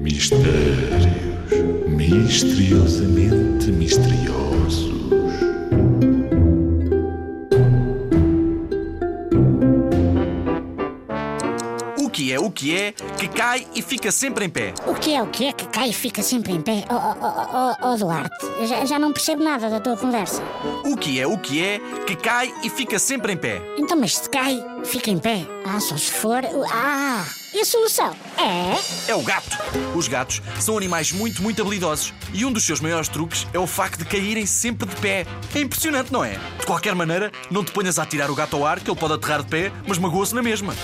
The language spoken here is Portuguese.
Mistérios misteriosamente misteriosos. O que é o que é que cai e fica sempre em pé? O que é o que é que cai e fica sempre em pé? Oh, oh, oh, oh Duarte, eu já, já não percebo nada da tua conversa. O que é o que é que cai e fica sempre em pé? Então, mas se cai, fica em pé. Ah, só se for. Ah! E a solução? É? É o gato. Os gatos são animais muito, muito habilidosos. E um dos seus maiores truques é o facto de caírem sempre de pé. É impressionante, não é? De qualquer maneira, não te ponhas a tirar o gato ao ar, que ele pode aterrar de pé, mas magoa-se na mesma.